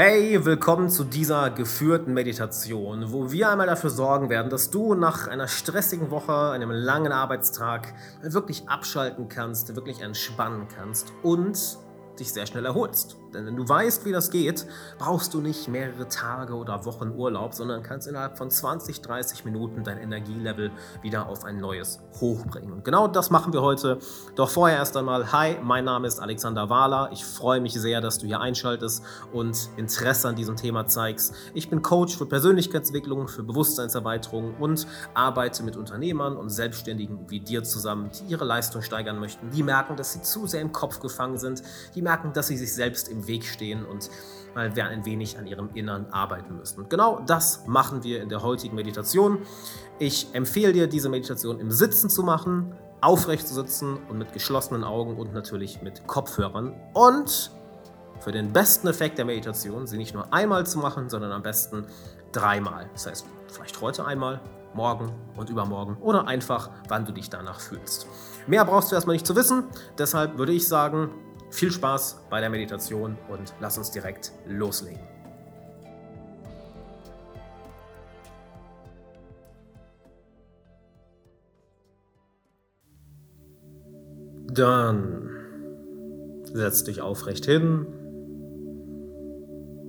Hey, willkommen zu dieser geführten Meditation, wo wir einmal dafür sorgen werden, dass du nach einer stressigen Woche, einem langen Arbeitstag wirklich abschalten kannst, wirklich entspannen kannst und dich sehr schnell erholst. Denn wenn du weißt, wie das geht, brauchst du nicht mehrere Tage oder Wochen Urlaub, sondern kannst innerhalb von 20, 30 Minuten dein Energielevel wieder auf ein neues Hoch bringen. Und genau das machen wir heute. Doch vorher erst einmal, hi, mein Name ist Alexander Wahler. Ich freue mich sehr, dass du hier einschaltest und Interesse an diesem Thema zeigst. Ich bin Coach für Persönlichkeitsentwicklung, für Bewusstseinserweiterung und arbeite mit Unternehmern und Selbstständigen wie dir zusammen, die ihre Leistung steigern möchten, die merken, dass sie zu sehr im Kopf gefangen sind, die merken, dass sie sich selbst im im Weg stehen und mal ein wenig an ihrem Innern arbeiten müssen. Und genau das machen wir in der heutigen Meditation. Ich empfehle dir, diese Meditation im Sitzen zu machen, aufrecht zu sitzen und mit geschlossenen Augen und natürlich mit Kopfhörern. Und für den besten Effekt der Meditation, sie nicht nur einmal zu machen, sondern am besten dreimal. Das heißt, vielleicht heute einmal, morgen und übermorgen oder einfach, wann du dich danach fühlst. Mehr brauchst du erstmal nicht zu wissen. Deshalb würde ich sagen, viel Spaß bei der Meditation und lass uns direkt loslegen. Dann setz dich aufrecht hin,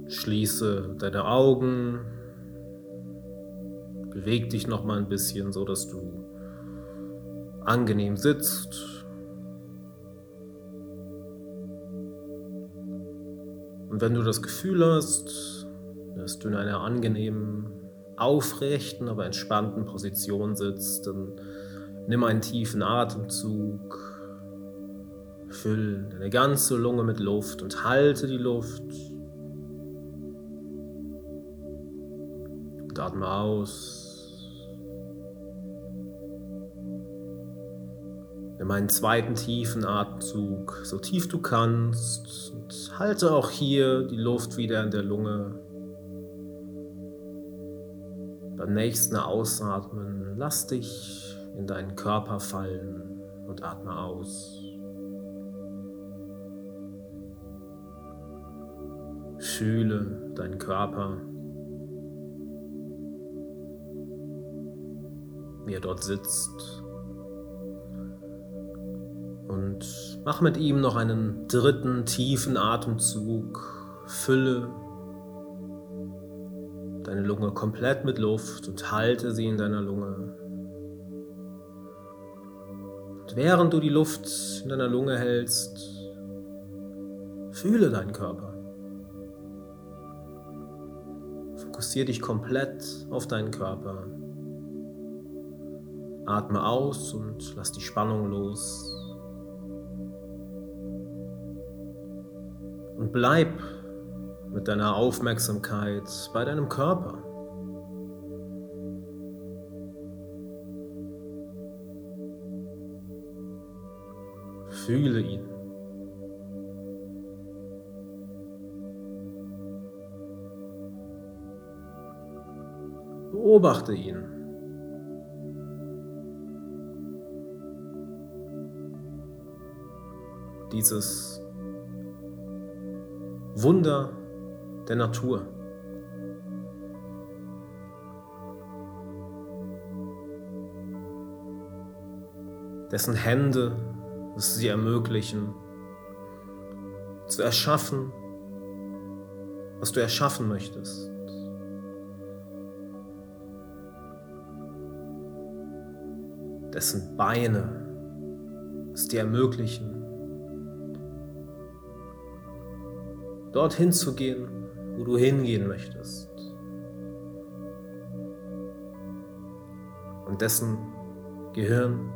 schließe deine Augen, beweg dich noch mal ein bisschen, so dass du angenehm sitzt wenn du das Gefühl hast, dass du in einer angenehmen, aufrechten, aber entspannten Position sitzt, dann nimm einen tiefen Atemzug, füll deine ganze Lunge mit Luft und halte die Luft. Und atme aus. Nimm einen zweiten tiefen Atemzug, so tief du kannst. Und halte auch hier die Luft wieder in der Lunge. Beim nächsten Ausatmen lass dich in deinen Körper fallen und atme aus. Fühle deinen Körper, wie er dort sitzt und mach mit ihm noch einen dritten tiefen Atemzug. Fülle deine Lunge komplett mit Luft und halte sie in deiner Lunge. Und während du die Luft in deiner Lunge hältst, fühle deinen Körper. Fokussiere dich komplett auf deinen Körper. Atme aus und lass die Spannung los. Und bleib mit deiner Aufmerksamkeit bei deinem Körper. Fühle ihn. Beobachte ihn. Dieses Wunder der Natur. Dessen Hände es sie ermöglichen, zu erschaffen, was du erschaffen möchtest. Dessen Beine es dir ermöglichen, dorthin zu gehen, wo du hingehen möchtest. Und dessen Gehirn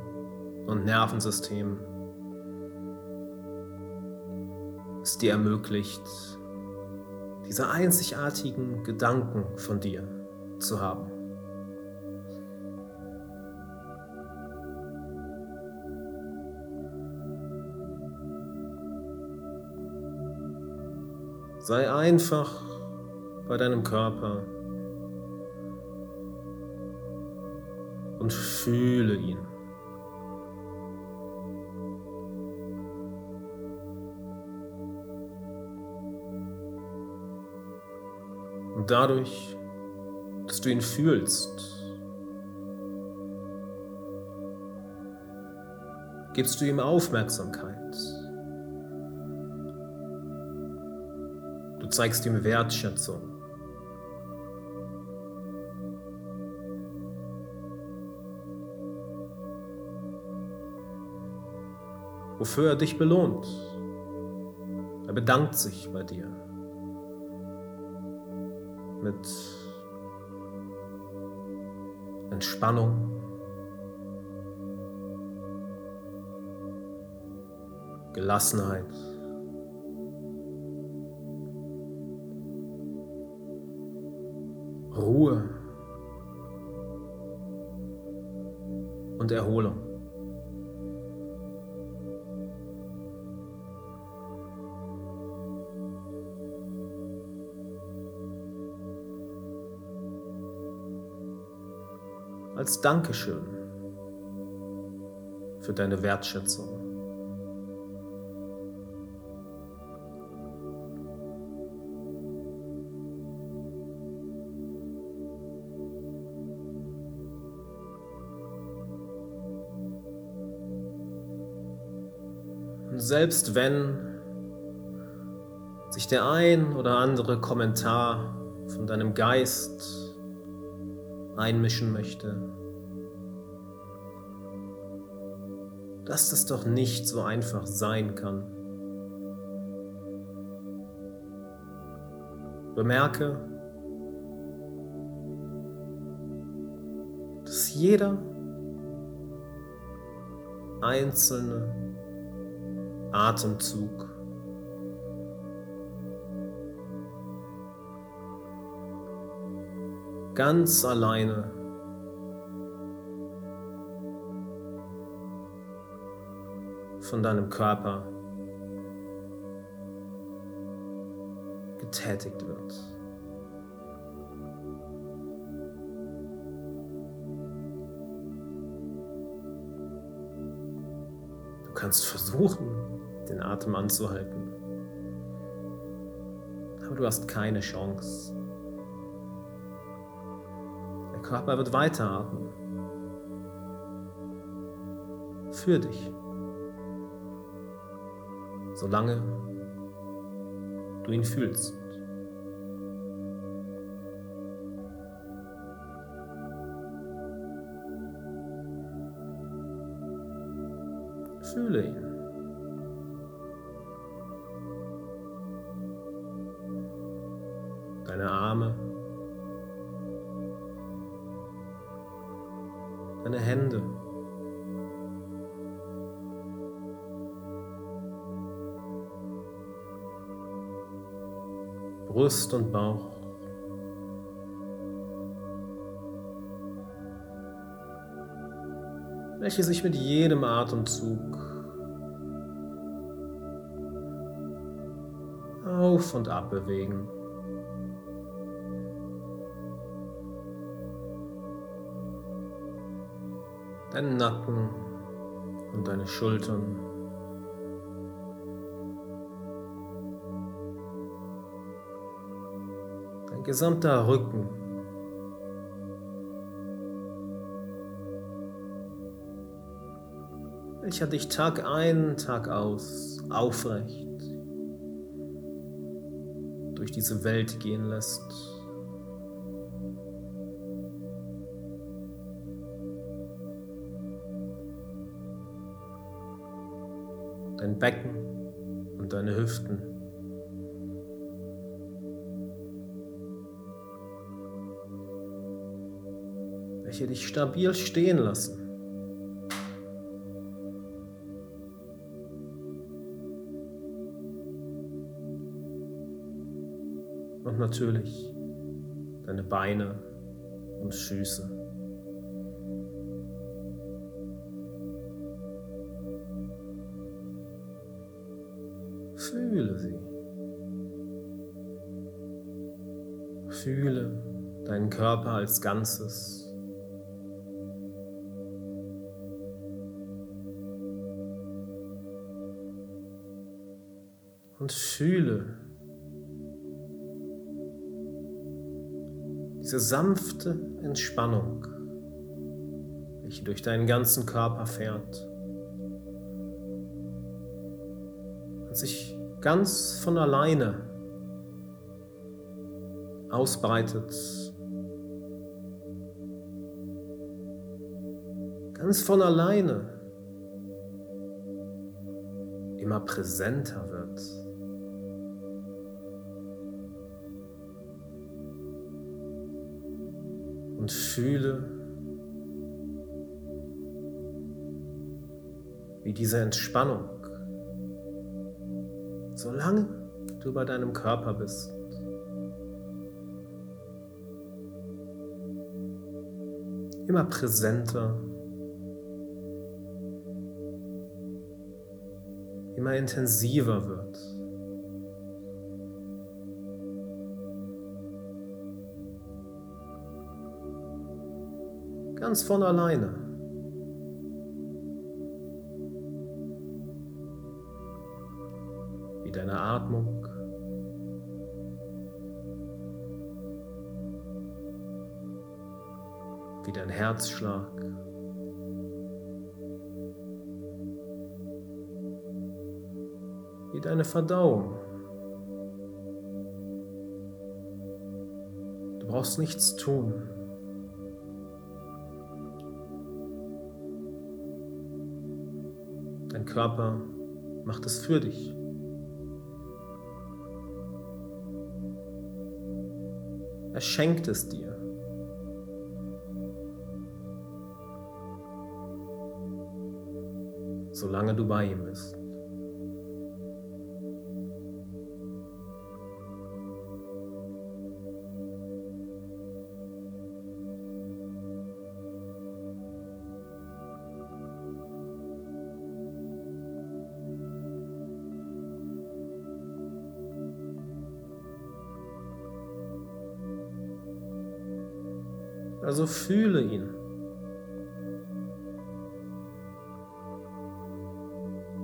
und Nervensystem es dir ermöglicht, diese einzigartigen Gedanken von dir zu haben. Sei einfach bei deinem Körper und fühle ihn. Und dadurch, dass du ihn fühlst, gibst du ihm Aufmerksamkeit. Zeigst ihm Wertschätzung. Wofür er dich belohnt. Er bedankt sich bei dir mit Entspannung. Gelassenheit. Als Dankeschön für deine Wertschätzung. Selbst wenn sich der ein oder andere Kommentar von deinem Geist einmischen möchte, dass das doch nicht so einfach sein kann. Bemerke, dass jeder einzelne Atemzug. Ganz alleine. Von deinem Körper getätigt wird. Du kannst versuchen, den Atem anzuhalten. Aber du hast keine Chance. Der Körper wird weiteratmen. Für dich. Solange du ihn fühlst. Fühle ihn. deine Arme, deine Hände. Brust und Bauch. welche sich mit jedem Atemzug auf und ab bewegen. deinen Nacken und deine Schultern. Gesamter Rücken. welcher dich Tag ein, Tag aus aufrecht durch diese Welt gehen lässt. Welche dich stabil stehen lassen. Und natürlich deine Beine und Füße. Fühle sie. Fühle deinen Körper als Ganzes. Und fühle, Diese sanfte Entspannung, welche durch deinen ganzen Körper fährt und sich ganz von alleine ausbreitet. Ganz von alleine immer präsenter wird. Und fühle, wie diese Entspannung, solange du bei deinem Körper bist, immer präsenter immer intensiver wird. Ganz von alleine. Wie deine Atmung. Wie dein Herzschlag. wie deine Verdauung. Du brauchst nichts tun. Körper macht es für dich. Er schenkt es dir. Solange du bei ihm bist. Also fühle ihn.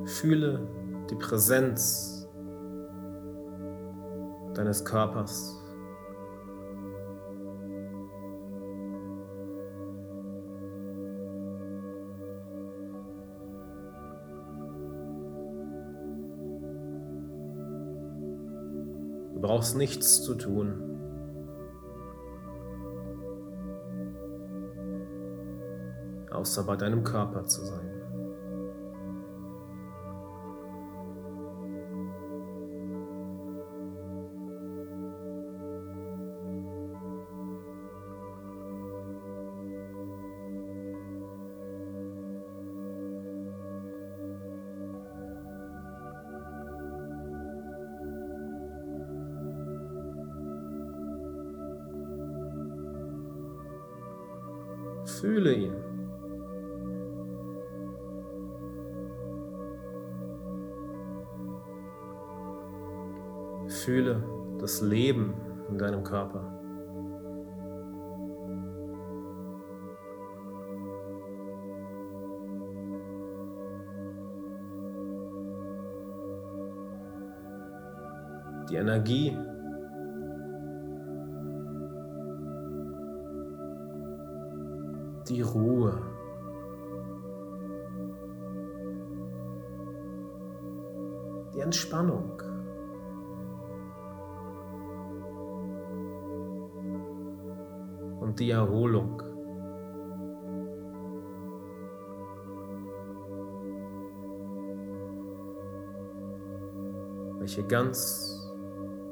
Fühle die Präsenz deines Körpers. Du brauchst nichts zu tun. Außer bei deinem Körper zu sein. Fühle ihn. Fühle das Leben in deinem Körper. Die Energie, die Ruhe. Die Entspannung. Die Erholung. welche ganz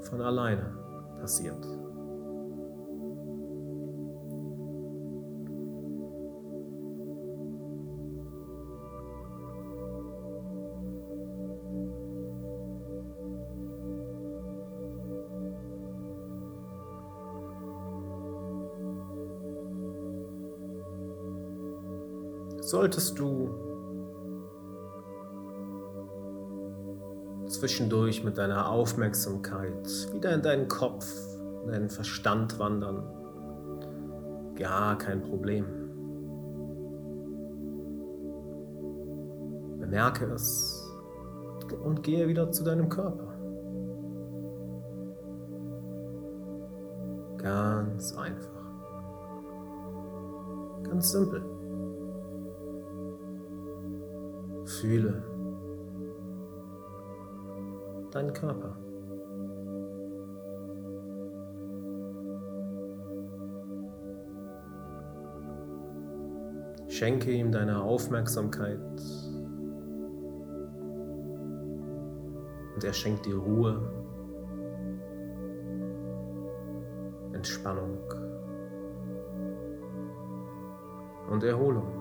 von alleine passiert. Solltest du zwischendurch mit deiner Aufmerksamkeit wieder in deinen Kopf, in deinen Verstand wandern. Gar kein Problem. Bemerke es und gehe wieder zu deinem Körper. Ganz einfach. Ganz simpel. Fühle deinen Körper. Schenke ihm deine Aufmerksamkeit und er schenkt dir Ruhe, Entspannung und Erholung.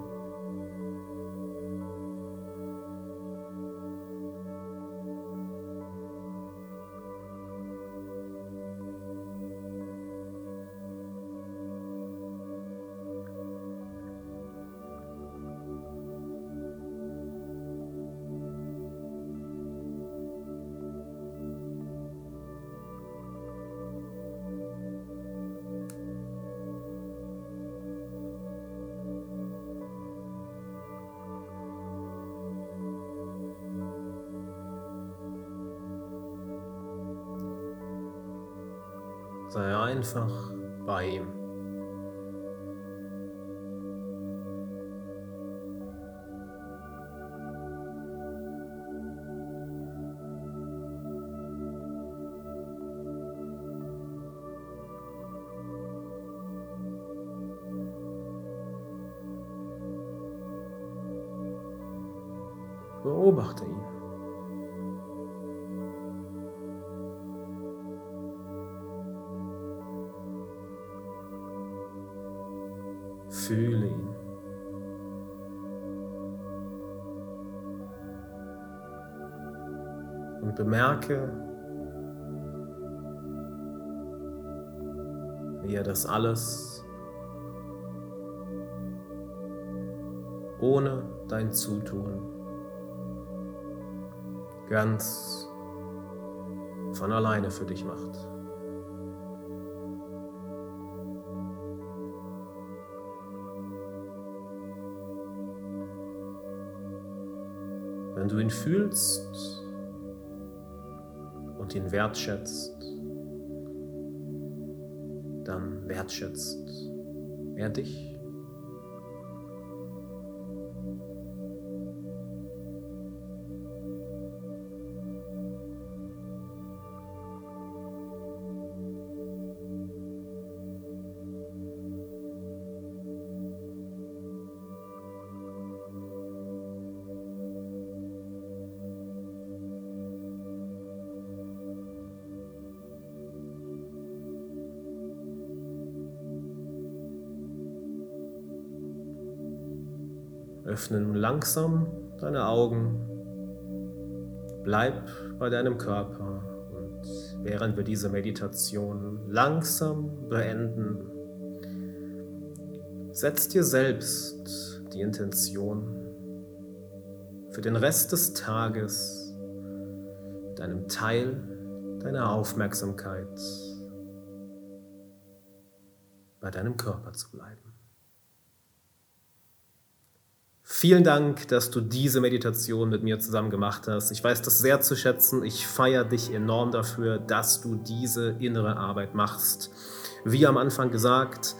Sei einfach bei ihm. Beobachte ihn. Bemerke, wie er das alles ohne dein Zutun ganz von alleine für dich macht. Wenn du ihn fühlst und ihn wertschätzt, dann wertschätzt er dich. Öffne nun langsam deine Augen. Bleib bei deinem Körper und während wir diese Meditation langsam beenden, setz dir selbst die Intention für den Rest des Tages mit einem Teil deiner Aufmerksamkeit bei deinem Körper zu bleiben. Vielen Dank, dass du diese Meditation mit mir zusammen gemacht hast. Ich weiß das sehr zu schätzen. Ich feiere dich enorm dafür, dass du diese innere Arbeit machst. Wie am Anfang gesagt,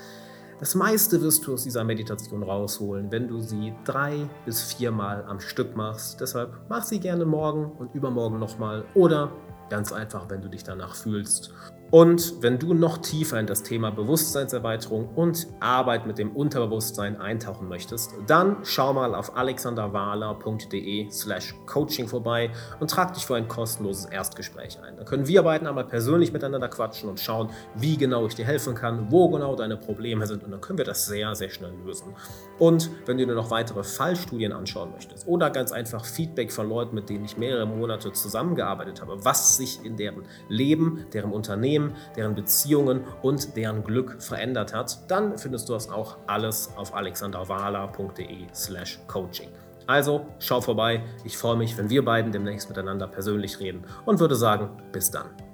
das meiste wirst du aus dieser Meditation rausholen, wenn du sie drei bis viermal am Stück machst. Deshalb mach sie gerne morgen und übermorgen nochmal oder ganz einfach, wenn du dich danach fühlst. Und wenn du noch tiefer in das Thema Bewusstseinserweiterung und Arbeit mit dem Unterbewusstsein eintauchen möchtest, dann schau mal auf alexanderwahler.de slash coaching vorbei und trag dich für ein kostenloses Erstgespräch ein. Da können wir beiden einmal persönlich miteinander quatschen und schauen, wie genau ich dir helfen kann, wo genau deine Probleme sind und dann können wir das sehr, sehr schnell lösen. Und wenn du dir noch weitere Fallstudien anschauen möchtest oder ganz einfach Feedback von Leuten, mit denen ich mehrere Monate zusammengearbeitet habe, was sich in deren Leben, deren Unternehmen, Unternehmen, deren Beziehungen und deren Glück verändert hat, dann findest du das auch alles auf alexanderwala.de slash coaching. Also schau vorbei, ich freue mich, wenn wir beiden demnächst miteinander persönlich reden und würde sagen, bis dann.